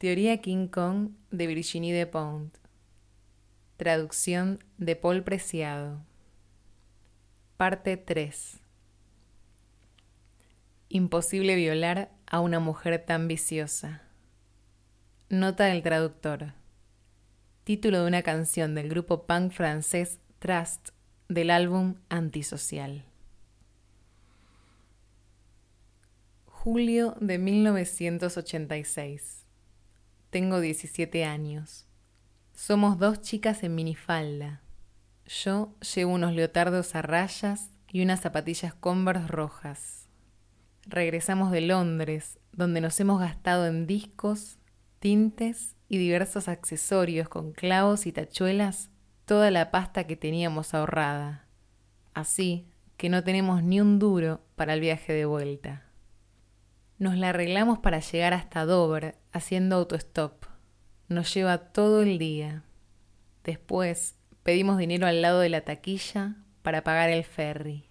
Teoría King Kong de Virginie Despont. Traducción de Paul Preciado. Parte 3. Imposible violar a una mujer tan viciosa. Nota del traductor. Título de una canción del grupo punk francés Trust del álbum Antisocial. Julio de 1986. Tengo 17 años. Somos dos chicas en minifalda. Yo llevo unos leotardos a rayas y unas zapatillas Converse rojas. Regresamos de Londres, donde nos hemos gastado en discos, tintes y diversos accesorios con clavos y tachuelas toda la pasta que teníamos ahorrada. Así que no tenemos ni un duro para el viaje de vuelta. Nos la arreglamos para llegar hasta Dover haciendo autostop. Nos lleva todo el día. Después pedimos dinero al lado de la taquilla para pagar el ferry.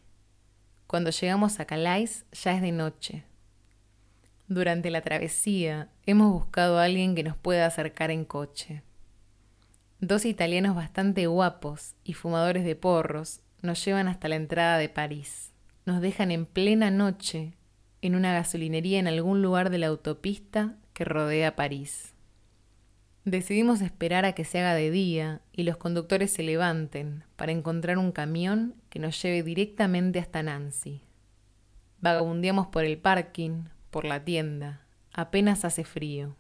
Cuando llegamos a Calais ya es de noche. Durante la travesía hemos buscado a alguien que nos pueda acercar en coche. Dos italianos bastante guapos y fumadores de porros nos llevan hasta la entrada de París. Nos dejan en plena noche en una gasolinería en algún lugar de la autopista que rodea París. Decidimos esperar a que se haga de día y los conductores se levanten para encontrar un camión que nos lleve directamente hasta Nancy. Vagabundeamos por el parking, por la tienda. Apenas hace frío.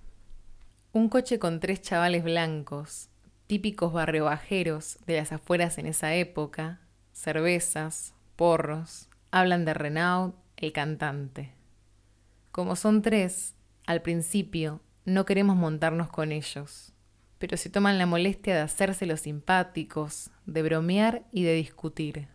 Un coche con tres chavales blancos, típicos barriobajeros de las afueras en esa época, cervezas, porros, hablan de Renault, el cantante. Como son tres, al principio no queremos montarnos con ellos, pero se toman la molestia de hacerse los simpáticos, de bromear y de discutir.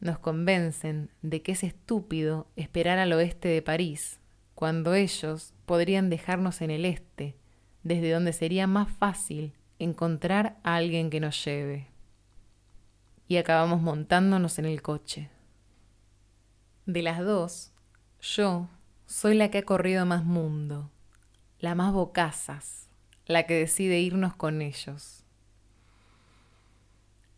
Nos convencen de que es estúpido esperar al oeste de París, cuando ellos podrían dejarnos en el este, desde donde sería más fácil encontrar a alguien que nos lleve. Y acabamos montándonos en el coche. De las dos, yo soy la que ha corrido más mundo, la más bocazas, la que decide irnos con ellos.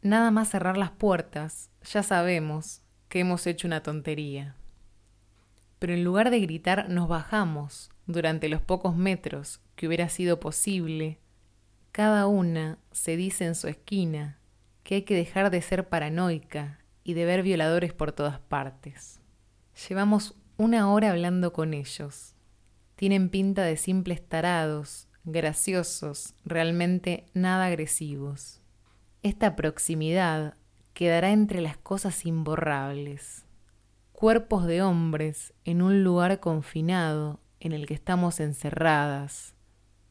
Nada más cerrar las puertas, ya sabemos que hemos hecho una tontería. Pero en lugar de gritar, nos bajamos durante los pocos metros que hubiera sido posible. Cada una se dice en su esquina que hay que dejar de ser paranoica y de ver violadores por todas partes. Llevamos una hora hablando con ellos. Tienen pinta de simples tarados, graciosos, realmente nada agresivos. Esta proximidad quedará entre las cosas imborrables. Cuerpos de hombres en un lugar confinado en el que estamos encerradas,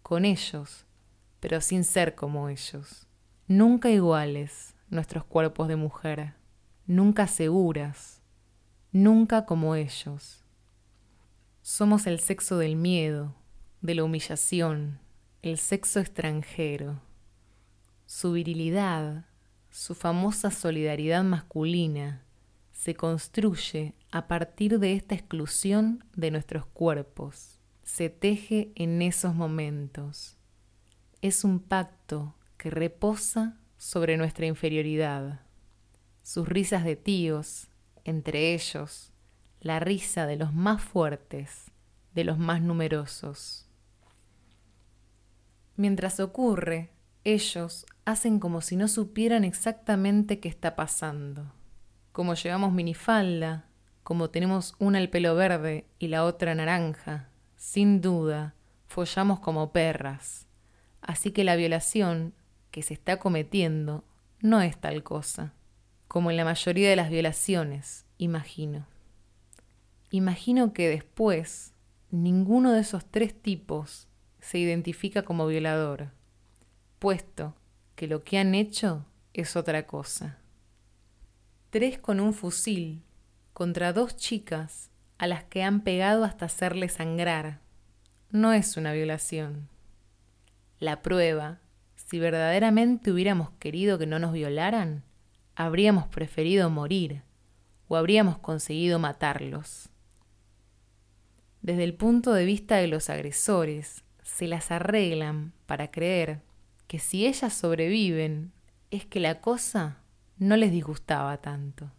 con ellos, pero sin ser como ellos. Nunca iguales nuestros cuerpos de mujer, nunca seguras, nunca como ellos. Somos el sexo del miedo, de la humillación, el sexo extranjero. Su virilidad, su famosa solidaridad masculina, se construye a partir de esta exclusión de nuestros cuerpos. Se teje en esos momentos. Es un pacto que reposa sobre nuestra inferioridad. Sus risas de tíos, entre ellos la risa de los más fuertes, de los más numerosos. Mientras ocurre, ellos hacen como si no supieran exactamente qué está pasando. Como llevamos minifalda, como tenemos una el pelo verde y la otra naranja, sin duda, follamos como perras. Así que la violación que se está cometiendo no es tal cosa como en la mayoría de las violaciones, imagino. Imagino que después ninguno de esos tres tipos se identifica como violador, puesto que lo que han hecho es otra cosa. Tres con un fusil contra dos chicas a las que han pegado hasta hacerle sangrar. No es una violación. La prueba, si verdaderamente hubiéramos querido que no nos violaran, habríamos preferido morir o habríamos conseguido matarlos. Desde el punto de vista de los agresores, se las arreglan para creer que si ellas sobreviven es que la cosa no les disgustaba tanto.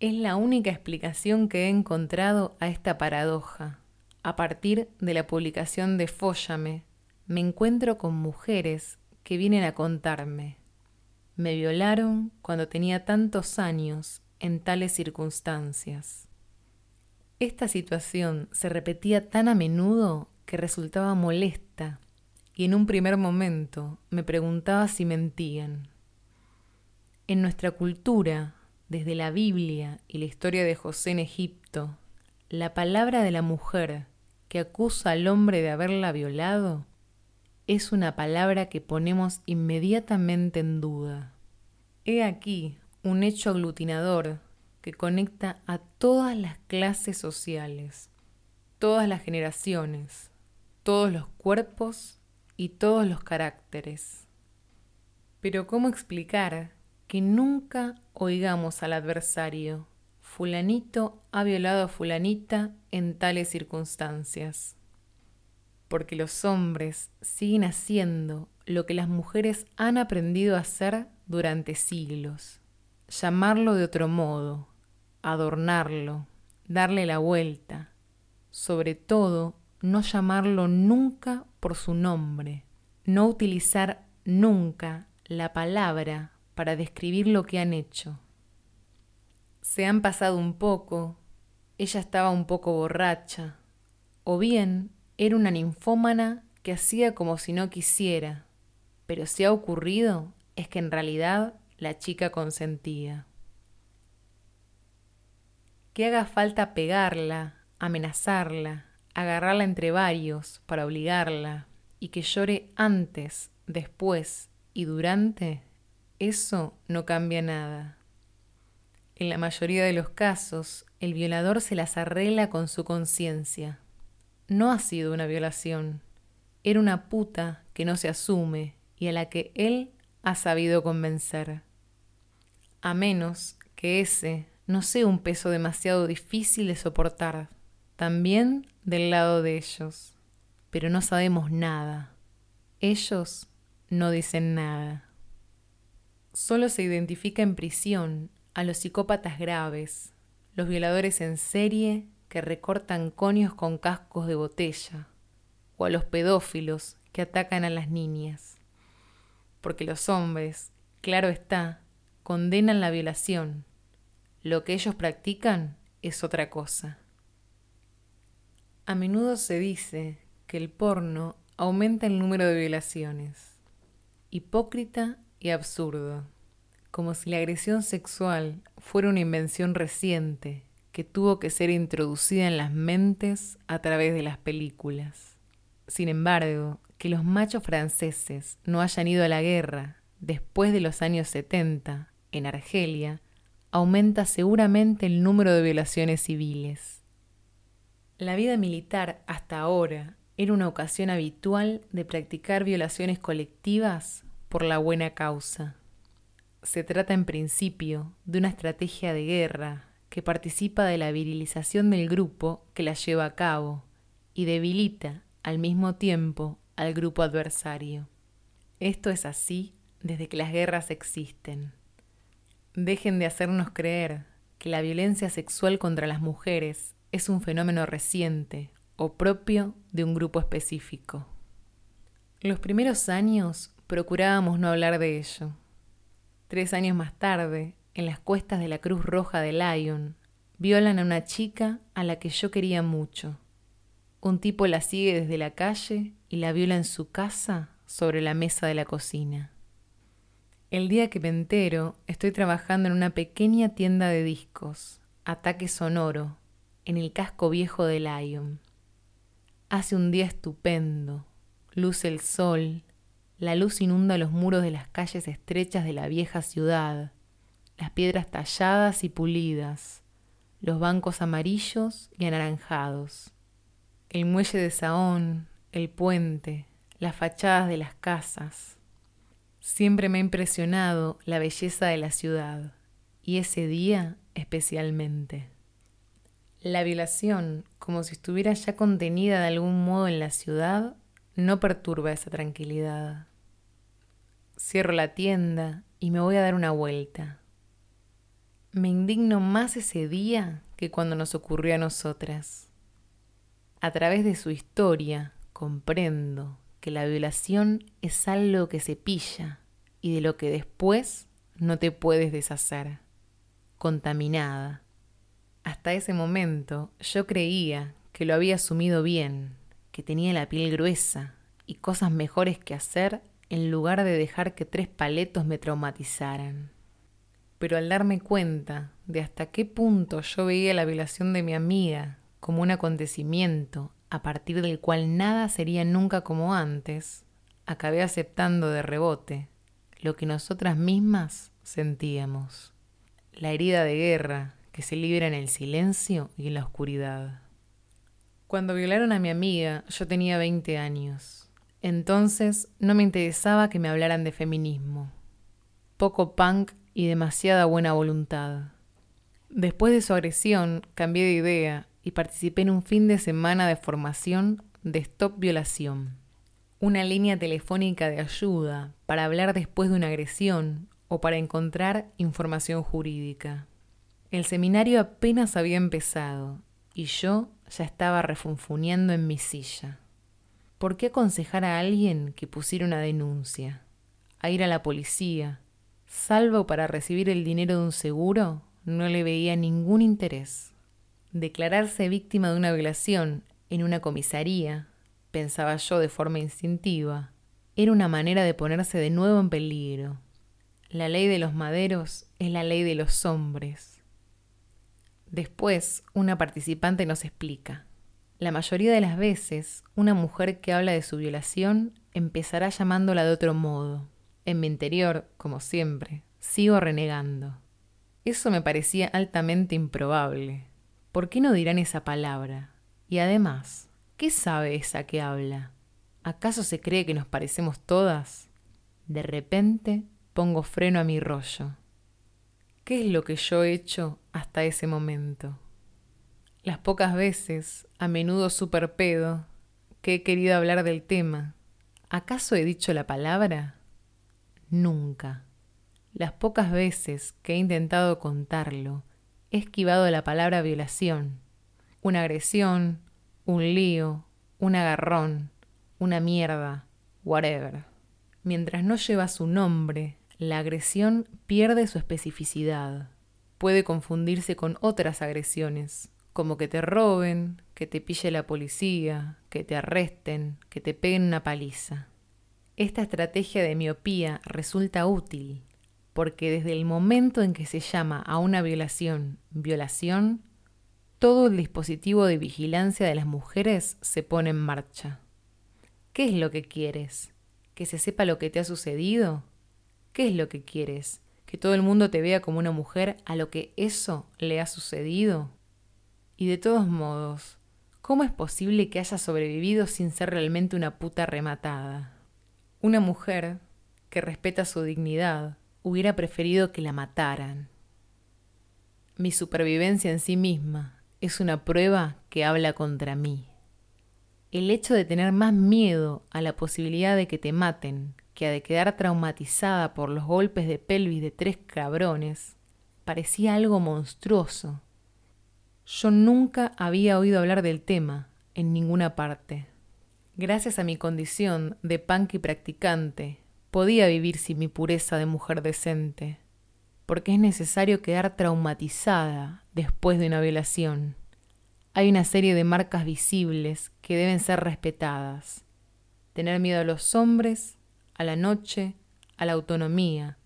Es la única explicación que he encontrado a esta paradoja. A partir de la publicación de Fóllame, me encuentro con mujeres que vienen a contarme. Me violaron cuando tenía tantos años en tales circunstancias. Esta situación se repetía tan a menudo que resultaba molesta y en un primer momento me preguntaba si mentían. En nuestra cultura, desde la Biblia y la historia de José en Egipto, la palabra de la mujer que acusa al hombre de haberla violado es una palabra que ponemos inmediatamente en duda. He aquí un hecho aglutinador que conecta a todas las clases sociales, todas las generaciones, todos los cuerpos y todos los caracteres. Pero ¿cómo explicar que nunca oigamos al adversario, fulanito ha violado a fulanita en tales circunstancias. Porque los hombres siguen haciendo lo que las mujeres han aprendido a hacer durante siglos, llamarlo de otro modo, adornarlo, darle la vuelta, sobre todo no llamarlo nunca por su nombre, no utilizar nunca la palabra para describir lo que han hecho. Se han pasado un poco, ella estaba un poco borracha, o bien era una ninfómana que hacía como si no quisiera, pero si ha ocurrido es que en realidad la chica consentía. Que haga falta pegarla, amenazarla, agarrarla entre varios para obligarla, y que llore antes, después y durante, eso no cambia nada. En la mayoría de los casos, el violador se las arregla con su conciencia. No ha sido una violación, era una puta que no se asume y a la que él ha sabido convencer. A menos que ese no sea un peso demasiado difícil de soportar, también del lado de ellos. Pero no sabemos nada. Ellos no dicen nada solo se identifica en prisión a los psicópatas graves, los violadores en serie que recortan conios con cascos de botella, o a los pedófilos que atacan a las niñas. Porque los hombres, claro está, condenan la violación. Lo que ellos practican es otra cosa. A menudo se dice que el porno aumenta el número de violaciones. Hipócrita y absurdo, como si la agresión sexual fuera una invención reciente que tuvo que ser introducida en las mentes a través de las películas. Sin embargo, que los machos franceses no hayan ido a la guerra después de los años 70 en Argelia aumenta seguramente el número de violaciones civiles. La vida militar hasta ahora era una ocasión habitual de practicar violaciones colectivas por la buena causa. Se trata en principio de una estrategia de guerra que participa de la virilización del grupo que la lleva a cabo y debilita al mismo tiempo al grupo adversario. Esto es así desde que las guerras existen. Dejen de hacernos creer que la violencia sexual contra las mujeres es un fenómeno reciente o propio de un grupo específico. Los primeros años procurábamos no hablar de ello. Tres años más tarde, en las cuestas de la Cruz Roja de Lyon, violan a una chica a la que yo quería mucho. Un tipo la sigue desde la calle y la viola en su casa sobre la mesa de la cocina. El día que me entero, estoy trabajando en una pequeña tienda de discos, ataque sonoro, en el casco viejo de Lyon. Hace un día estupendo, luce el sol, la luz inunda los muros de las calles estrechas de la vieja ciudad, las piedras talladas y pulidas, los bancos amarillos y anaranjados, el muelle de Saón, el puente, las fachadas de las casas. Siempre me ha impresionado la belleza de la ciudad, y ese día especialmente. La violación, como si estuviera ya contenida de algún modo en la ciudad, no perturba esa tranquilidad. Cierro la tienda y me voy a dar una vuelta. Me indigno más ese día que cuando nos ocurrió a nosotras. A través de su historia comprendo que la violación es algo que se pilla y de lo que después no te puedes deshacer, contaminada. Hasta ese momento yo creía que lo había asumido bien, que tenía la piel gruesa y cosas mejores que hacer en lugar de dejar que tres paletos me traumatizaran. Pero al darme cuenta de hasta qué punto yo veía la violación de mi amiga como un acontecimiento a partir del cual nada sería nunca como antes, acabé aceptando de rebote lo que nosotras mismas sentíamos. La herida de guerra que se libra en el silencio y en la oscuridad. Cuando violaron a mi amiga, yo tenía 20 años. Entonces no me interesaba que me hablaran de feminismo. Poco punk y demasiada buena voluntad. Después de su agresión, cambié de idea y participé en un fin de semana de formación de Stop Violación, una línea telefónica de ayuda para hablar después de una agresión o para encontrar información jurídica. El seminario apenas había empezado y yo ya estaba refunfuneando en mi silla. ¿Por qué aconsejar a alguien que pusiera una denuncia? A ir a la policía, salvo para recibir el dinero de un seguro, no le veía ningún interés. Declararse víctima de una violación en una comisaría, pensaba yo de forma instintiva, era una manera de ponerse de nuevo en peligro. La ley de los maderos es la ley de los hombres. Después, una participante nos explica. La mayoría de las veces, una mujer que habla de su violación empezará llamándola de otro modo. En mi interior, como siempre, sigo renegando. Eso me parecía altamente improbable. ¿Por qué no dirán esa palabra? Y además, ¿qué sabe esa que habla? ¿Acaso se cree que nos parecemos todas? De repente pongo freno a mi rollo. ¿Qué es lo que yo he hecho hasta ese momento? Las pocas veces, a menudo super pedo, que he querido hablar del tema, ¿acaso he dicho la palabra? Nunca. Las pocas veces que he intentado contarlo, he esquivado la palabra violación. Una agresión, un lío, un agarrón, una mierda, whatever. Mientras no lleva su nombre, la agresión pierde su especificidad. Puede confundirse con otras agresiones, como que te roben, que te pille la policía, que te arresten, que te peguen una paliza. Esta estrategia de miopía resulta útil porque desde el momento en que se llama a una violación violación, todo el dispositivo de vigilancia de las mujeres se pone en marcha. ¿Qué es lo que quieres? ¿Que se sepa lo que te ha sucedido? ¿Qué es lo que quieres? ¿Que todo el mundo te vea como una mujer a lo que eso le ha sucedido? Y de todos modos, ¿cómo es posible que haya sobrevivido sin ser realmente una puta rematada? Una mujer que respeta su dignidad hubiera preferido que la mataran. Mi supervivencia en sí misma es una prueba que habla contra mí. El hecho de tener más miedo a la posibilidad de que te maten que a de quedar traumatizada por los golpes de pelvis de tres cabrones parecía algo monstruoso yo nunca había oído hablar del tema en ninguna parte. Gracias a mi condición de punk y practicante, podía vivir sin mi pureza de mujer decente, porque es necesario quedar traumatizada después de una violación. Hay una serie de marcas visibles que deben ser respetadas. Tener miedo a los hombres, a la noche, a la autonomía,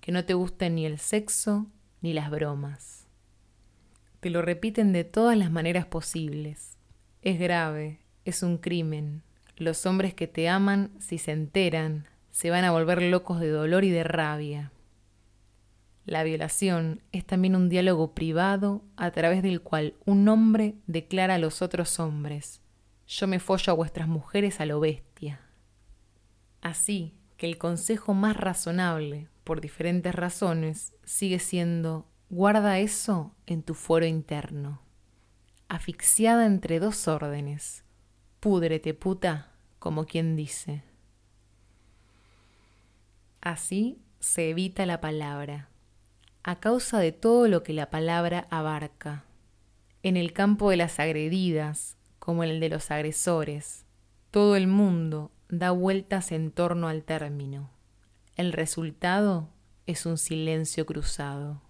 que no te gusten ni el sexo ni las bromas. Te lo repiten de todas las maneras posibles. Es grave, es un crimen. Los hombres que te aman, si se enteran, se van a volver locos de dolor y de rabia. La violación es también un diálogo privado a través del cual un hombre declara a los otros hombres, yo me follo a vuestras mujeres a lo bestia. Así que el consejo más razonable, por diferentes razones, sigue siendo Guarda eso en tu foro interno. asfixiada entre dos órdenes. Púdrete, puta, como quien dice. Así se evita la palabra, a causa de todo lo que la palabra abarca. En el campo de las agredidas, como en el de los agresores, todo el mundo da vueltas en torno al término. El resultado es un silencio cruzado.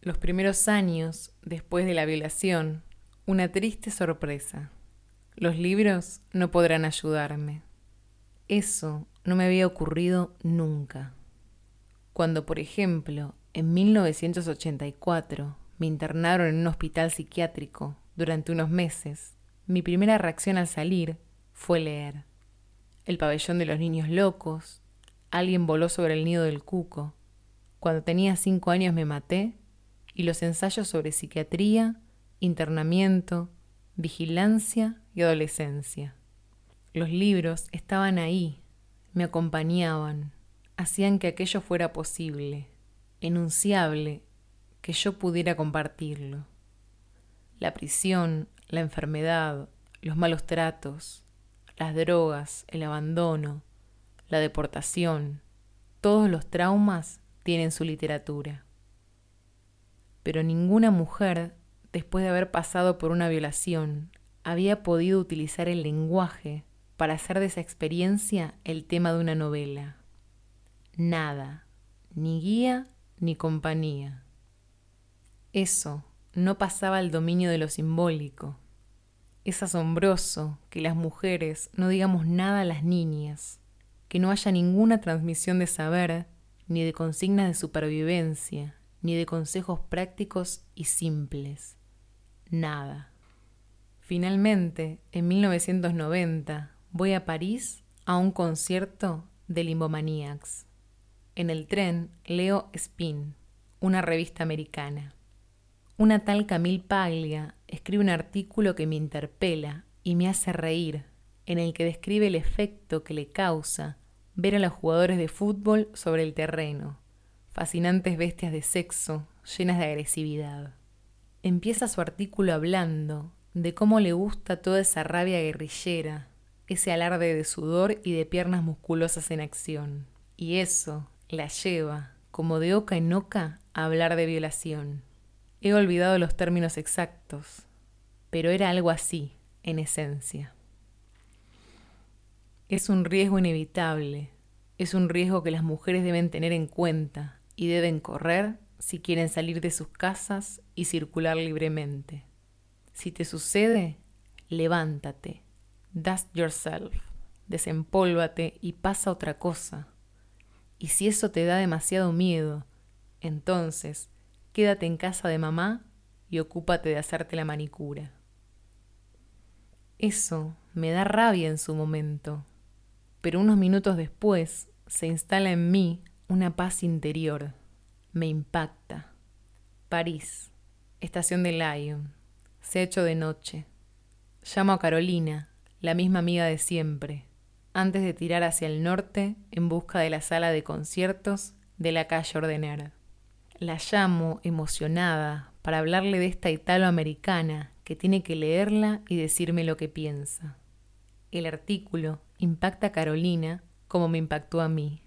Los primeros años, después de la violación, una triste sorpresa. Los libros no podrán ayudarme. Eso no me había ocurrido nunca. Cuando, por ejemplo, en 1984 me internaron en un hospital psiquiátrico durante unos meses, mi primera reacción al salir fue leer. El pabellón de los niños locos, alguien voló sobre el nido del cuco. Cuando tenía cinco años me maté y los ensayos sobre psiquiatría, internamiento, vigilancia y adolescencia. Los libros estaban ahí, me acompañaban, hacían que aquello fuera posible, enunciable, que yo pudiera compartirlo. La prisión, la enfermedad, los malos tratos, las drogas, el abandono, la deportación, todos los traumas tienen su literatura pero ninguna mujer, después de haber pasado por una violación, había podido utilizar el lenguaje para hacer de esa experiencia el tema de una novela. Nada, ni guía ni compañía. Eso no pasaba al dominio de lo simbólico. Es asombroso que las mujeres no digamos nada a las niñas, que no haya ninguna transmisión de saber ni de consignas de supervivencia, ni de consejos prácticos y simples. Nada. Finalmente, en 1990, voy a París a un concierto de Limbomaniacs. En el tren leo Spin, una revista americana. Una tal Camille Paglia escribe un artículo que me interpela y me hace reír, en el que describe el efecto que le causa ver a los jugadores de fútbol sobre el terreno, fascinantes bestias de sexo, llenas de agresividad. Empieza su artículo hablando de cómo le gusta toda esa rabia guerrillera, ese alarde de sudor y de piernas musculosas en acción. Y eso la lleva, como de oca en oca, a hablar de violación. He olvidado los términos exactos, pero era algo así, en esencia. Es un riesgo inevitable, es un riesgo que las mujeres deben tener en cuenta, y deben correr si quieren salir de sus casas y circular libremente. Si te sucede, levántate, dust yourself, desempólvate y pasa otra cosa. Y si eso te da demasiado miedo, entonces quédate en casa de mamá y ocúpate de hacerte la manicura. Eso me da rabia en su momento, pero unos minutos después se instala en mí una paz interior. Me impacta. París, estación de Lyon. Se ha hecho de noche. Llamo a Carolina, la misma amiga de siempre, antes de tirar hacia el norte en busca de la sala de conciertos de la calle Ordener. La llamo emocionada para hablarle de esta italoamericana que tiene que leerla y decirme lo que piensa. El artículo impacta a Carolina como me impactó a mí.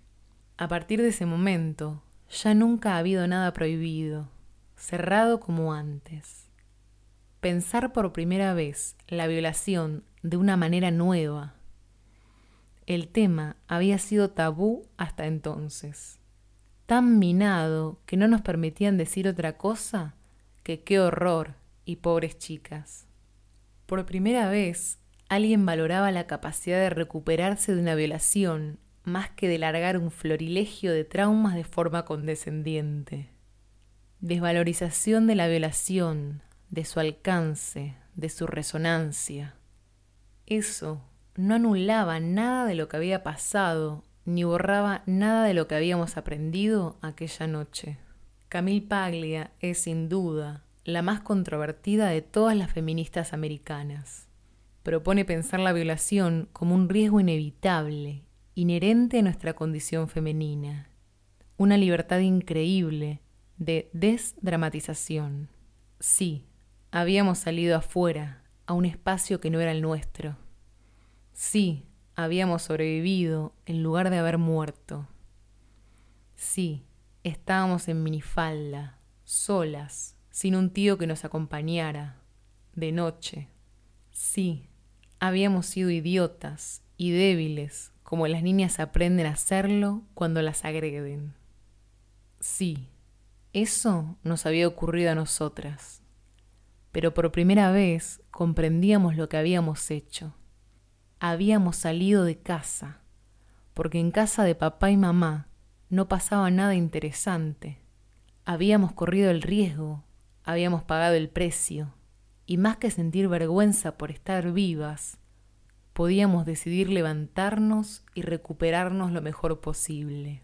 A partir de ese momento, ya nunca ha habido nada prohibido, cerrado como antes. Pensar por primera vez la violación de una manera nueva. El tema había sido tabú hasta entonces, tan minado que no nos permitían decir otra cosa que qué horror y pobres chicas. Por primera vez, alguien valoraba la capacidad de recuperarse de una violación más que de largar un florilegio de traumas de forma condescendiente. Desvalorización de la violación, de su alcance, de su resonancia. Eso no anulaba nada de lo que había pasado, ni borraba nada de lo que habíamos aprendido aquella noche. Camille Paglia es sin duda la más controvertida de todas las feministas americanas. Propone pensar la violación como un riesgo inevitable inherente a nuestra condición femenina, una libertad increíble de desdramatización. Sí, habíamos salido afuera, a un espacio que no era el nuestro. Sí, habíamos sobrevivido en lugar de haber muerto. Sí, estábamos en minifalda, solas, sin un tío que nos acompañara, de noche. Sí, habíamos sido idiotas y débiles, como las niñas aprenden a hacerlo cuando las agreden. Sí, eso nos había ocurrido a nosotras, pero por primera vez comprendíamos lo que habíamos hecho. Habíamos salido de casa, porque en casa de papá y mamá no pasaba nada interesante. Habíamos corrido el riesgo, habíamos pagado el precio, y más que sentir vergüenza por estar vivas, podíamos decidir levantarnos y recuperarnos lo mejor posible.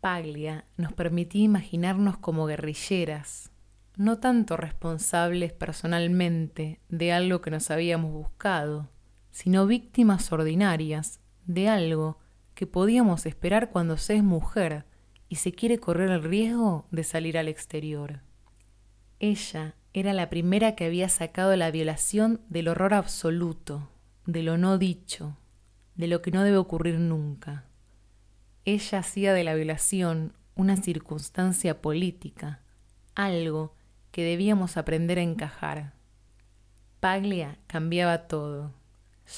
Paglia nos permitía imaginarnos como guerrilleras, no tanto responsables personalmente de algo que nos habíamos buscado, sino víctimas ordinarias de algo que podíamos esperar cuando se es mujer y se quiere correr el riesgo de salir al exterior. Ella era la primera que había sacado la violación del horror absoluto, de lo no dicho, de lo que no debe ocurrir nunca. Ella hacía de la violación una circunstancia política, algo que debíamos aprender a encajar. Paglia cambiaba todo.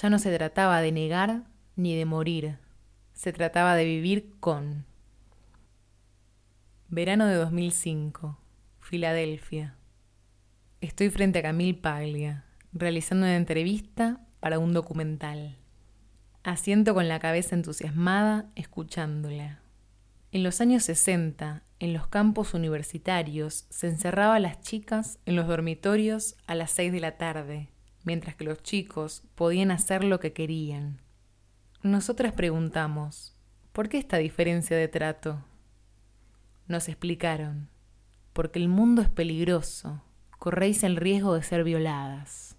Ya no se trataba de negar ni de morir, se trataba de vivir con. Verano de 2005, Filadelfia. Estoy frente a Camille Paglia, realizando una entrevista para un documental. Asiento con la cabeza entusiasmada, escuchándola. En los años 60, en los campos universitarios, se encerraba a las chicas en los dormitorios a las seis de la tarde, mientras que los chicos podían hacer lo que querían. Nosotras preguntamos, ¿por qué esta diferencia de trato? Nos explicaron, porque el mundo es peligroso, corréis el riesgo de ser violadas.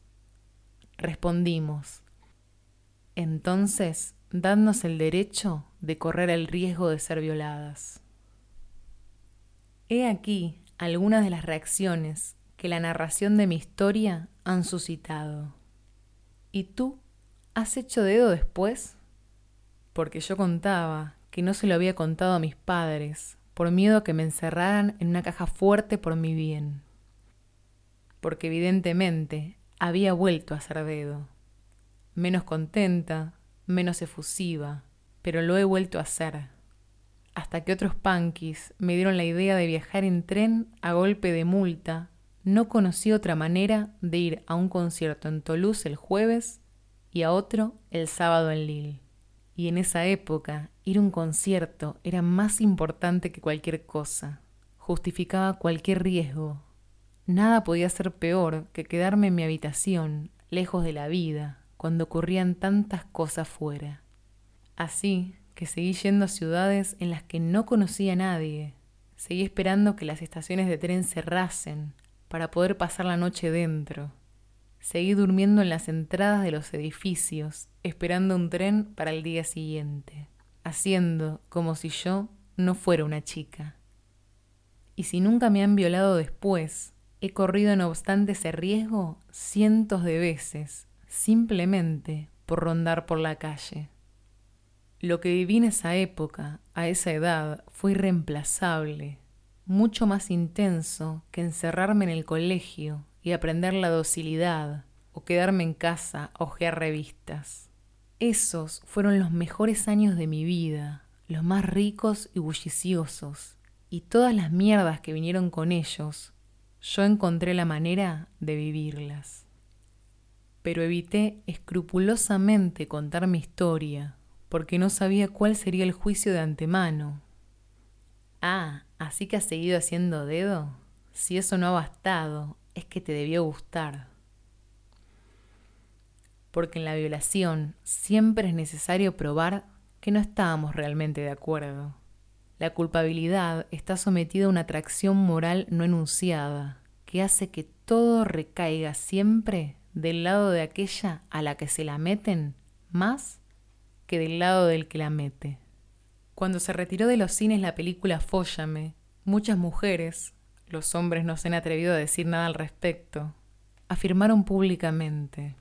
Respondimos, entonces, dadnos el derecho de correr el riesgo de ser violadas. He aquí algunas de las reacciones que la narración de mi historia han suscitado. ¿Y tú has hecho dedo después? Porque yo contaba que no se lo había contado a mis padres por miedo a que me encerraran en una caja fuerte por mi bien. Porque evidentemente había vuelto a ser dedo menos contenta, menos efusiva, pero lo he vuelto a hacer. Hasta que otros punkis me dieron la idea de viajar en tren a golpe de multa, no conocí otra manera de ir a un concierto en Toulouse el jueves y a otro el sábado en Lille. Y en esa época, ir a un concierto era más importante que cualquier cosa, justificaba cualquier riesgo. Nada podía ser peor que quedarme en mi habitación, lejos de la vida, cuando ocurrían tantas cosas fuera. Así que seguí yendo a ciudades en las que no conocía a nadie. Seguí esperando que las estaciones de tren cerrasen para poder pasar la noche dentro. Seguí durmiendo en las entradas de los edificios, esperando un tren para el día siguiente, haciendo como si yo no fuera una chica. Y si nunca me han violado después, he corrido no obstante ese riesgo cientos de veces simplemente por rondar por la calle. Lo que viví en esa época, a esa edad, fue irreemplazable, mucho más intenso que encerrarme en el colegio y aprender la docilidad o quedarme en casa a hojear revistas. Esos fueron los mejores años de mi vida, los más ricos y bulliciosos, y todas las mierdas que vinieron con ellos, yo encontré la manera de vivirlas pero evité escrupulosamente contar mi historia, porque no sabía cuál sería el juicio de antemano. Ah, así que has seguido haciendo dedo. Si eso no ha bastado, es que te debió gustar. Porque en la violación siempre es necesario probar que no estábamos realmente de acuerdo. La culpabilidad está sometida a una atracción moral no enunciada, que hace que todo recaiga siempre del lado de aquella a la que se la meten más que del lado del que la mete. Cuando se retiró de los cines la película Fóllame, muchas mujeres, los hombres no se han atrevido a decir nada al respecto, afirmaron públicamente,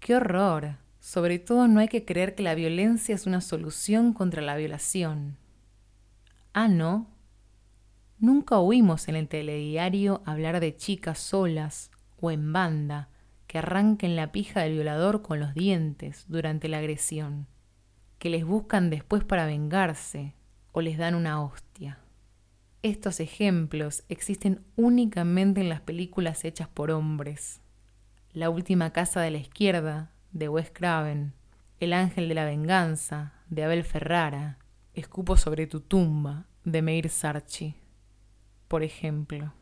¡qué horror! Sobre todo no hay que creer que la violencia es una solución contra la violación. Ah, ¿no? Nunca oímos en el telediario hablar de chicas solas o en banda que arranquen la pija del violador con los dientes durante la agresión, que les buscan después para vengarse o les dan una hostia. Estos ejemplos existen únicamente en las películas hechas por hombres. La última casa de la izquierda, de Wes Craven, El ángel de la venganza, de Abel Ferrara, Escupo sobre tu tumba, de Meir Sarchi, por ejemplo.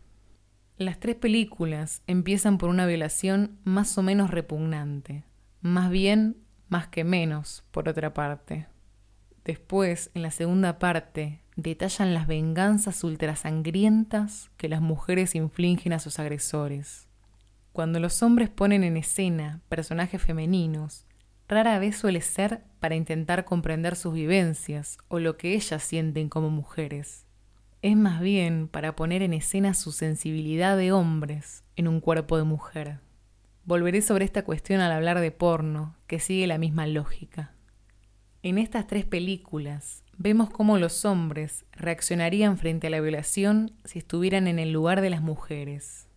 Las tres películas empiezan por una violación más o menos repugnante, más bien más que menos, por otra parte. Después, en la segunda parte, detallan las venganzas ultrasangrientas que las mujeres infligen a sus agresores. Cuando los hombres ponen en escena personajes femeninos, rara vez suele ser para intentar comprender sus vivencias o lo que ellas sienten como mujeres es más bien para poner en escena su sensibilidad de hombres en un cuerpo de mujer. Volveré sobre esta cuestión al hablar de porno, que sigue la misma lógica. En estas tres películas vemos cómo los hombres reaccionarían frente a la violación si estuvieran en el lugar de las mujeres.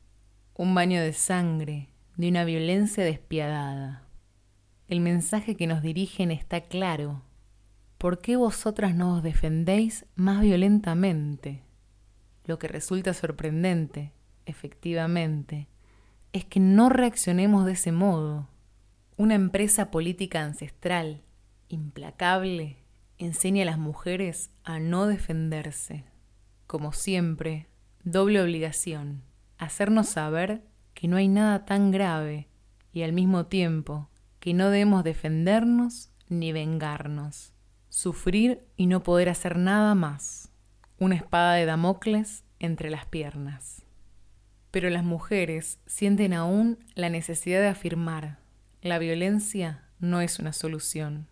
Un baño de sangre, de una violencia despiadada. El mensaje que nos dirigen está claro ¿por qué vosotras no os defendéis más violentamente? Lo que resulta sorprendente, efectivamente, es que no reaccionemos de ese modo. Una empresa política ancestral, implacable, enseña a las mujeres a no defenderse. Como siempre, doble obligación, hacernos saber que no hay nada tan grave y al mismo tiempo que no debemos defendernos ni vengarnos sufrir y no poder hacer nada más, una espada de Damocles entre las piernas. Pero las mujeres sienten aún la necesidad de afirmar, la violencia no es una solución.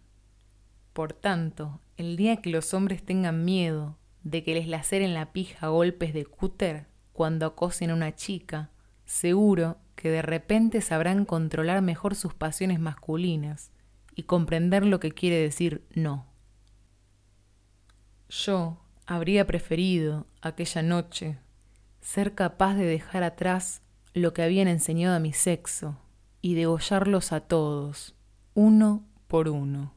Por tanto, el día que los hombres tengan miedo de que les laceren la pija golpes de cúter cuando acosen a una chica, seguro que de repente sabrán controlar mejor sus pasiones masculinas y comprender lo que quiere decir no. Yo habría preferido aquella noche ser capaz de dejar atrás lo que habían enseñado a mi sexo y degollarlos a todos, uno por uno,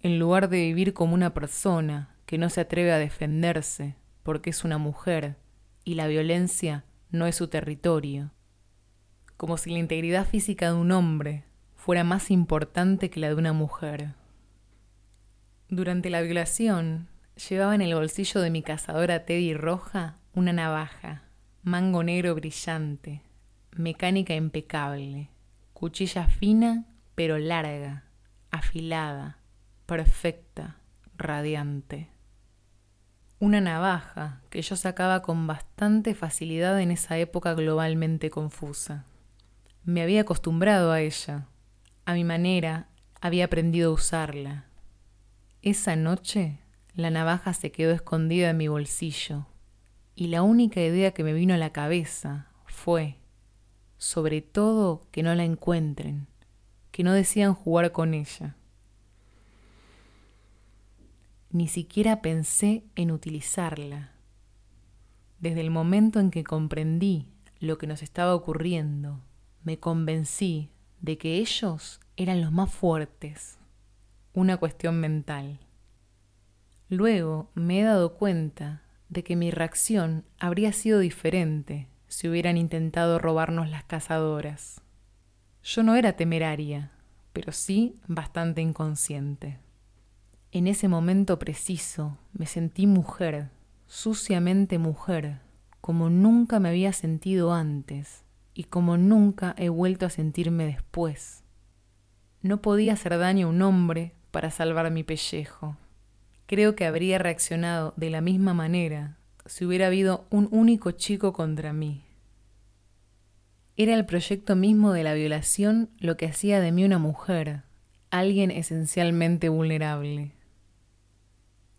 en lugar de vivir como una persona que no se atreve a defenderse porque es una mujer y la violencia no es su territorio, como si la integridad física de un hombre fuera más importante que la de una mujer. Durante la violación, Llevaba en el bolsillo de mi cazadora Teddy roja una navaja, mango negro brillante, mecánica impecable, cuchilla fina pero larga, afilada, perfecta, radiante. Una navaja que yo sacaba con bastante facilidad en esa época globalmente confusa. Me había acostumbrado a ella, a mi manera había aprendido a usarla. Esa noche la navaja se quedó escondida en mi bolsillo y la única idea que me vino a la cabeza fue, sobre todo, que no la encuentren, que no decían jugar con ella. Ni siquiera pensé en utilizarla. Desde el momento en que comprendí lo que nos estaba ocurriendo, me convencí de que ellos eran los más fuertes. Una cuestión mental. Luego me he dado cuenta de que mi reacción habría sido diferente si hubieran intentado robarnos las cazadoras. Yo no era temeraria, pero sí bastante inconsciente. En ese momento preciso me sentí mujer, suciamente mujer, como nunca me había sentido antes y como nunca he vuelto a sentirme después. No podía hacer daño a un hombre para salvar mi pellejo creo que habría reaccionado de la misma manera si hubiera habido un único chico contra mí. Era el proyecto mismo de la violación lo que hacía de mí una mujer, alguien esencialmente vulnerable.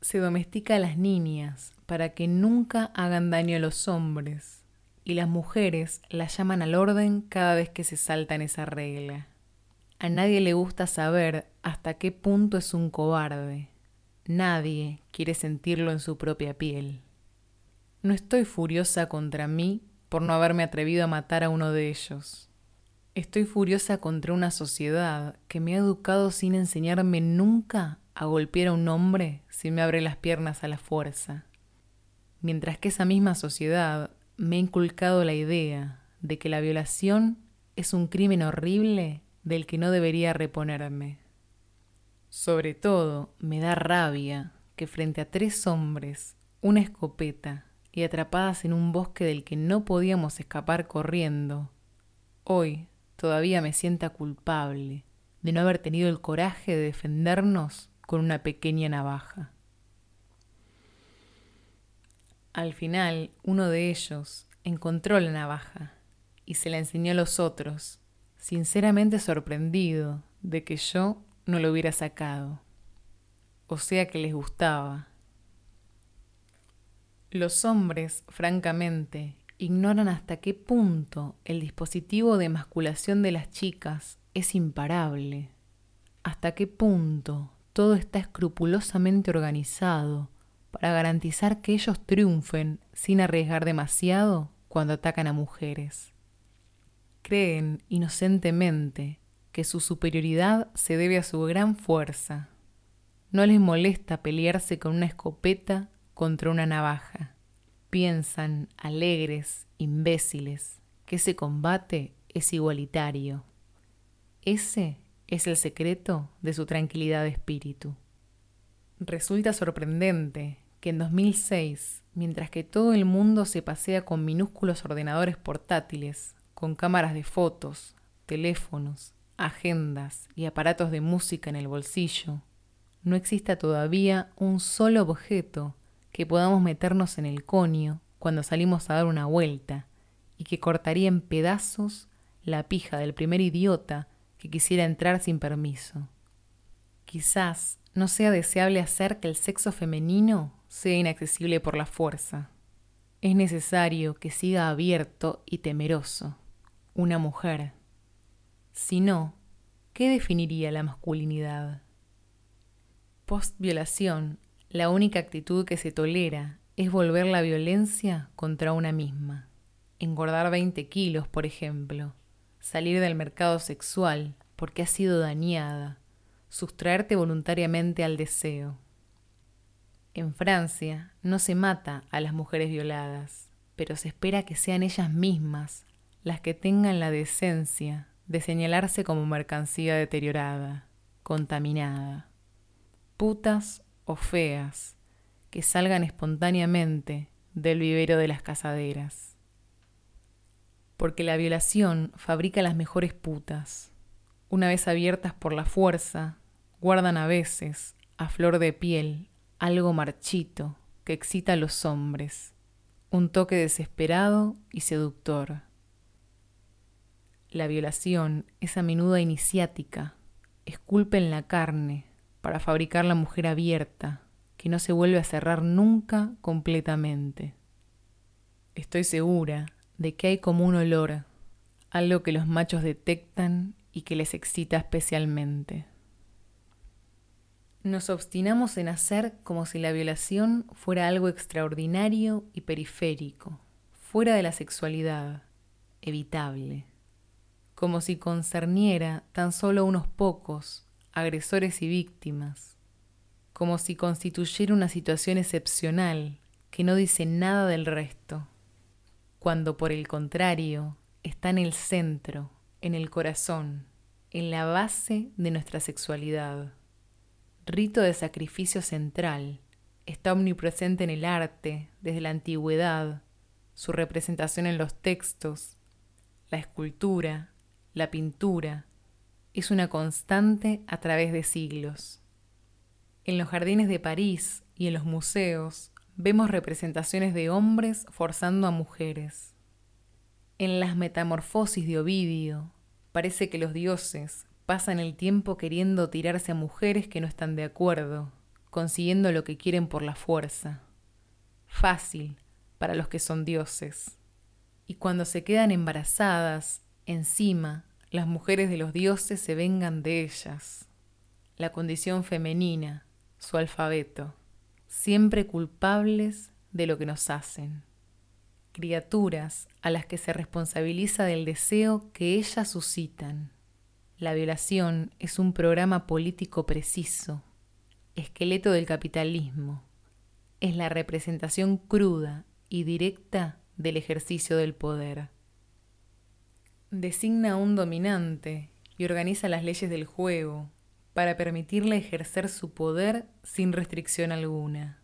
Se domestica a las niñas para que nunca hagan daño a los hombres, y las mujeres la llaman al orden cada vez que se salta en esa regla. A nadie le gusta saber hasta qué punto es un cobarde. Nadie quiere sentirlo en su propia piel. No estoy furiosa contra mí por no haberme atrevido a matar a uno de ellos. Estoy furiosa contra una sociedad que me ha educado sin enseñarme nunca a golpear a un hombre si me abre las piernas a la fuerza. Mientras que esa misma sociedad me ha inculcado la idea de que la violación es un crimen horrible del que no debería reponerme. Sobre todo, me da rabia que frente a tres hombres, una escopeta y atrapadas en un bosque del que no podíamos escapar corriendo, hoy todavía me sienta culpable de no haber tenido el coraje de defendernos con una pequeña navaja. Al final, uno de ellos encontró la navaja y se la enseñó a los otros, sinceramente sorprendido de que yo no lo hubiera sacado. O sea que les gustaba. Los hombres, francamente, ignoran hasta qué punto el dispositivo de emasculación de las chicas es imparable, hasta qué punto todo está escrupulosamente organizado para garantizar que ellos triunfen sin arriesgar demasiado cuando atacan a mujeres. Creen inocentemente que su superioridad se debe a su gran fuerza. No les molesta pelearse con una escopeta contra una navaja. Piensan, alegres, imbéciles, que ese combate es igualitario. Ese es el secreto de su tranquilidad de espíritu. Resulta sorprendente que en 2006, mientras que todo el mundo se pasea con minúsculos ordenadores portátiles, con cámaras de fotos, teléfonos, agendas y aparatos de música en el bolsillo, no exista todavía un solo objeto que podamos meternos en el conio cuando salimos a dar una vuelta y que cortaría en pedazos la pija del primer idiota que quisiera entrar sin permiso. Quizás no sea deseable hacer que el sexo femenino sea inaccesible por la fuerza. Es necesario que siga abierto y temeroso, una mujer. Si no, ¿qué definiría la masculinidad? Post violación, la única actitud que se tolera es volver la violencia contra una misma. Engordar 20 kilos, por ejemplo. Salir del mercado sexual porque has sido dañada. Sustraerte voluntariamente al deseo. En Francia no se mata a las mujeres violadas, pero se espera que sean ellas mismas las que tengan la decencia de señalarse como mercancía deteriorada, contaminada. Putas o feas, que salgan espontáneamente del vivero de las casaderas. Porque la violación fabrica las mejores putas. Una vez abiertas por la fuerza, guardan a veces, a flor de piel, algo marchito que excita a los hombres, un toque desesperado y seductor. La violación es a menudo iniciática, esculpe en la carne para fabricar la mujer abierta, que no se vuelve a cerrar nunca completamente. Estoy segura de que hay como un olor, algo que los machos detectan y que les excita especialmente. Nos obstinamos en hacer como si la violación fuera algo extraordinario y periférico, fuera de la sexualidad, evitable, como si concerniera tan solo unos pocos, agresores y víctimas, como si constituyera una situación excepcional que no dice nada del resto, cuando por el contrario está en el centro, en el corazón, en la base de nuestra sexualidad. Rito de sacrificio central, está omnipresente en el arte desde la antigüedad, su representación en los textos, la escultura, la pintura, es una constante a través de siglos. En los jardines de París y en los museos vemos representaciones de hombres forzando a mujeres. En las metamorfosis de Ovidio parece que los dioses Pasan el tiempo queriendo tirarse a mujeres que no están de acuerdo, consiguiendo lo que quieren por la fuerza. Fácil para los que son dioses. Y cuando se quedan embarazadas, encima, las mujeres de los dioses se vengan de ellas. La condición femenina, su alfabeto, siempre culpables de lo que nos hacen. Criaturas a las que se responsabiliza del deseo que ellas suscitan. La violación es un programa político preciso, esqueleto del capitalismo. Es la representación cruda y directa del ejercicio del poder. Designa un dominante y organiza las leyes del juego para permitirle ejercer su poder sin restricción alguna.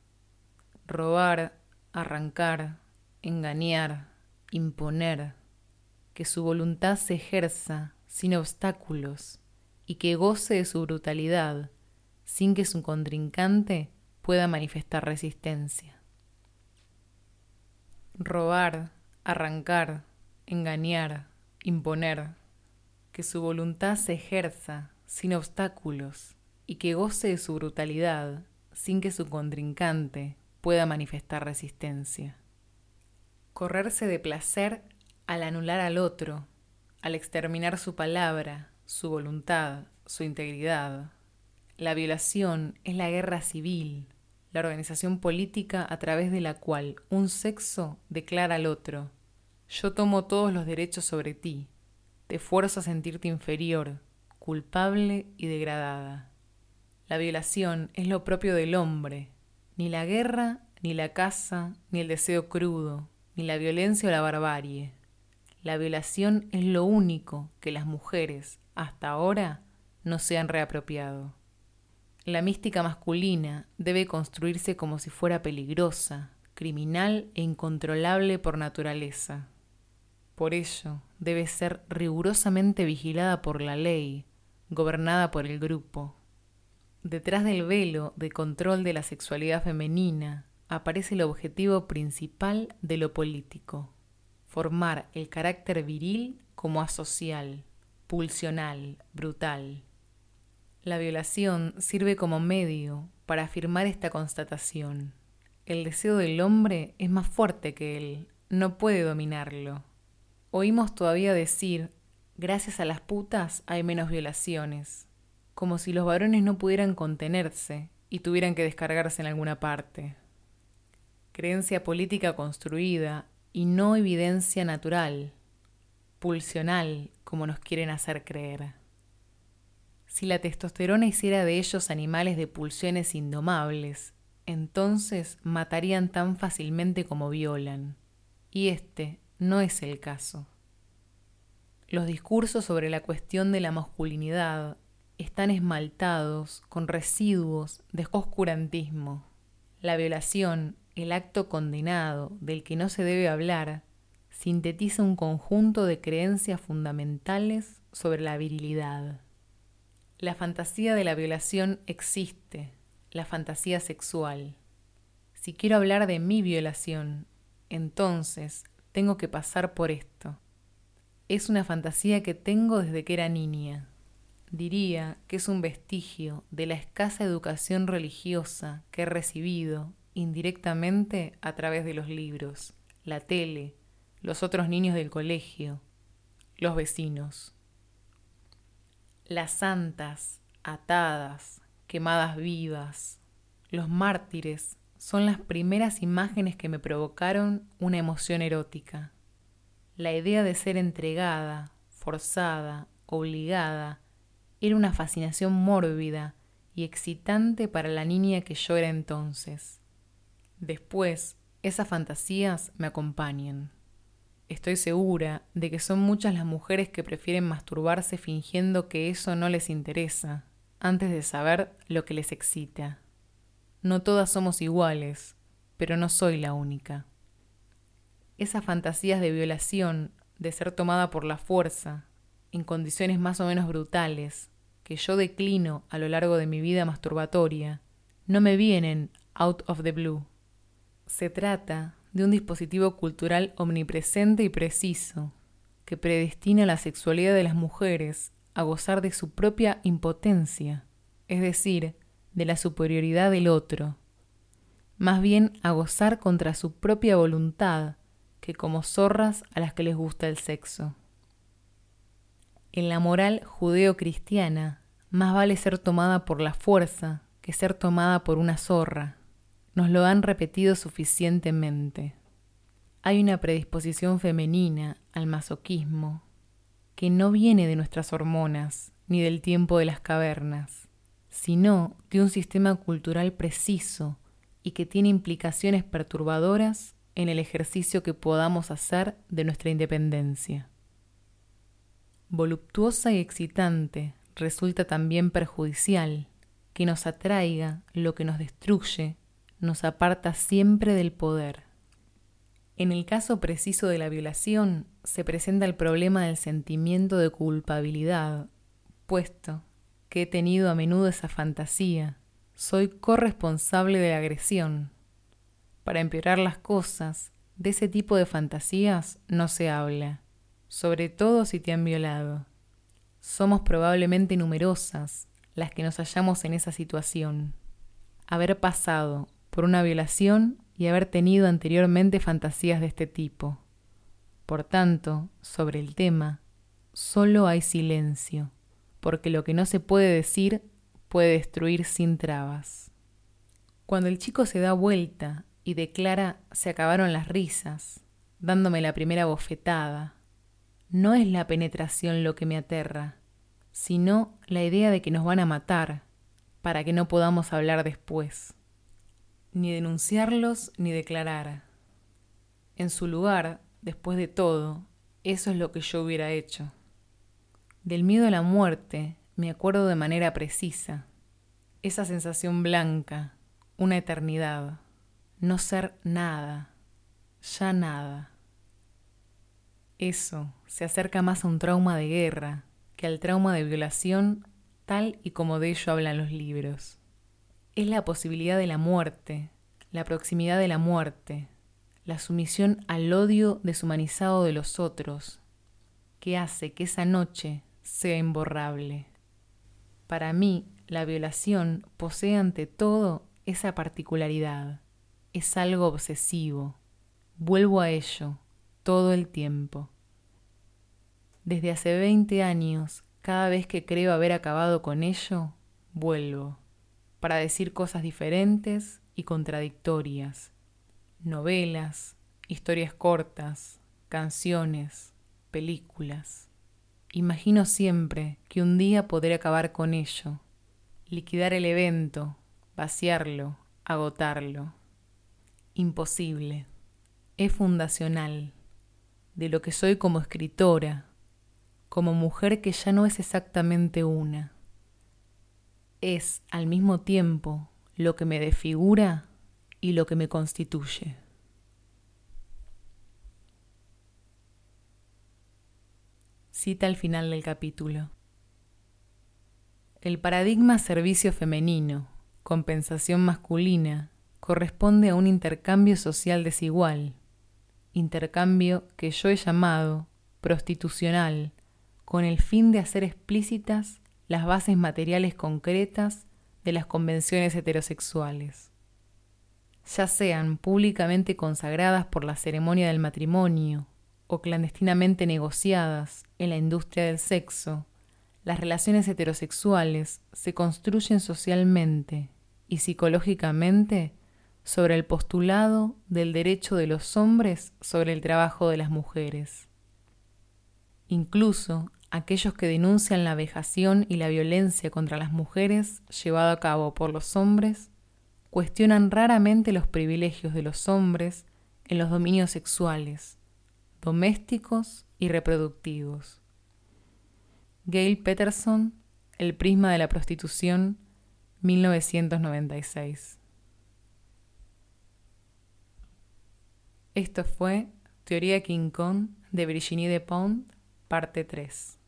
Robar, arrancar, engañar, imponer, que su voluntad se ejerza sin obstáculos y que goce de su brutalidad sin que su contrincante pueda manifestar resistencia. Robar, arrancar, engañar, imponer, que su voluntad se ejerza sin obstáculos y que goce de su brutalidad sin que su contrincante pueda manifestar resistencia. Correrse de placer al anular al otro, al exterminar su palabra, su voluntad, su integridad. La violación es la guerra civil, la organización política a través de la cual un sexo declara al otro, yo tomo todos los derechos sobre ti, te fuerzo a sentirte inferior, culpable y degradada. La violación es lo propio del hombre, ni la guerra, ni la caza, ni el deseo crudo, ni la violencia o la barbarie. La violación es lo único que las mujeres, hasta ahora, no se han reapropiado. La mística masculina debe construirse como si fuera peligrosa, criminal e incontrolable por naturaleza. Por ello, debe ser rigurosamente vigilada por la ley, gobernada por el grupo. Detrás del velo de control de la sexualidad femenina aparece el objetivo principal de lo político, formar el carácter viril como asocial, pulsional, brutal. La violación sirve como medio para afirmar esta constatación. El deseo del hombre es más fuerte que él, no puede dominarlo. Oímos todavía decir, gracias a las putas hay menos violaciones, como si los varones no pudieran contenerse y tuvieran que descargarse en alguna parte. Creencia política construida y no evidencia natural, pulsional, como nos quieren hacer creer. Si la testosterona hiciera de ellos animales de pulsiones indomables, entonces matarían tan fácilmente como violan. Y este no es el caso. Los discursos sobre la cuestión de la masculinidad están esmaltados con residuos de oscurantismo. La violación, el acto condenado del que no se debe hablar, sintetiza un conjunto de creencias fundamentales sobre la virilidad. La fantasía de la violación existe, la fantasía sexual. Si quiero hablar de mi violación, entonces tengo que pasar por esto. Es una fantasía que tengo desde que era niña. Diría que es un vestigio de la escasa educación religiosa que he recibido indirectamente a través de los libros, la tele, los otros niños del colegio, los vecinos. Las santas, atadas, quemadas vivas, los mártires son las primeras imágenes que me provocaron una emoción erótica. La idea de ser entregada, forzada, obligada, era una fascinación mórbida y excitante para la niña que yo era entonces. Después, esas fantasías me acompañan. Estoy segura de que son muchas las mujeres que prefieren masturbarse fingiendo que eso no les interesa, antes de saber lo que les excita. No todas somos iguales, pero no soy la única. Esas fantasías de violación, de ser tomada por la fuerza, en condiciones más o menos brutales, que yo declino a lo largo de mi vida masturbatoria, no me vienen out of the blue. Se trata de un dispositivo cultural omnipresente y preciso, que predestina la sexualidad de las mujeres a gozar de su propia impotencia, es decir, de la superioridad del otro, más bien a gozar contra su propia voluntad que como zorras a las que les gusta el sexo. En la moral judeo-cristiana, más vale ser tomada por la fuerza que ser tomada por una zorra. Nos lo han repetido suficientemente. Hay una predisposición femenina al masoquismo que no viene de nuestras hormonas ni del tiempo de las cavernas, sino de un sistema cultural preciso y que tiene implicaciones perturbadoras en el ejercicio que podamos hacer de nuestra independencia. Voluptuosa y excitante resulta también perjudicial que nos atraiga lo que nos destruye, nos aparta siempre del poder. En el caso preciso de la violación, se presenta el problema del sentimiento de culpabilidad, puesto que he tenido a menudo esa fantasía. Soy corresponsable de la agresión. Para empeorar las cosas, de ese tipo de fantasías no se habla, sobre todo si te han violado. Somos probablemente numerosas las que nos hallamos en esa situación. Haber pasado por una violación y haber tenido anteriormente fantasías de este tipo. Por tanto, sobre el tema, solo hay silencio, porque lo que no se puede decir puede destruir sin trabas. Cuando el chico se da vuelta y declara se acabaron las risas, dándome la primera bofetada, no es la penetración lo que me aterra, sino la idea de que nos van a matar para que no podamos hablar después ni denunciarlos ni declarar. En su lugar, después de todo, eso es lo que yo hubiera hecho. Del miedo a la muerte me acuerdo de manera precisa. Esa sensación blanca, una eternidad, no ser nada, ya nada. Eso se acerca más a un trauma de guerra que al trauma de violación tal y como de ello hablan los libros es la posibilidad de la muerte, la proximidad de la muerte, la sumisión al odio deshumanizado de los otros, que hace que esa noche sea imborrable. Para mí, la violación posee ante todo esa particularidad, es algo obsesivo. Vuelvo a ello todo el tiempo. Desde hace 20 años, cada vez que creo haber acabado con ello, vuelvo para decir cosas diferentes y contradictorias. Novelas, historias cortas, canciones, películas. Imagino siempre que un día podré acabar con ello, liquidar el evento, vaciarlo, agotarlo. Imposible. Es fundacional de lo que soy como escritora, como mujer que ya no es exactamente una es al mismo tiempo lo que me desfigura y lo que me constituye. Cita al final del capítulo. El paradigma servicio femenino, compensación masculina, corresponde a un intercambio social desigual, intercambio que yo he llamado prostitucional, con el fin de hacer explícitas las bases materiales concretas de las convenciones heterosexuales, ya sean públicamente consagradas por la ceremonia del matrimonio o clandestinamente negociadas en la industria del sexo, las relaciones heterosexuales se construyen socialmente y psicológicamente sobre el postulado del derecho de los hombres sobre el trabajo de las mujeres. Incluso aquellos que denuncian la vejación y la violencia contra las mujeres llevado a cabo por los hombres, cuestionan raramente los privilegios de los hombres en los dominios sexuales, domésticos y reproductivos. Gail Peterson, El prisma de la prostitución, 1996. Esto fue Teoría King Kong de Virginie Despont, parte 3.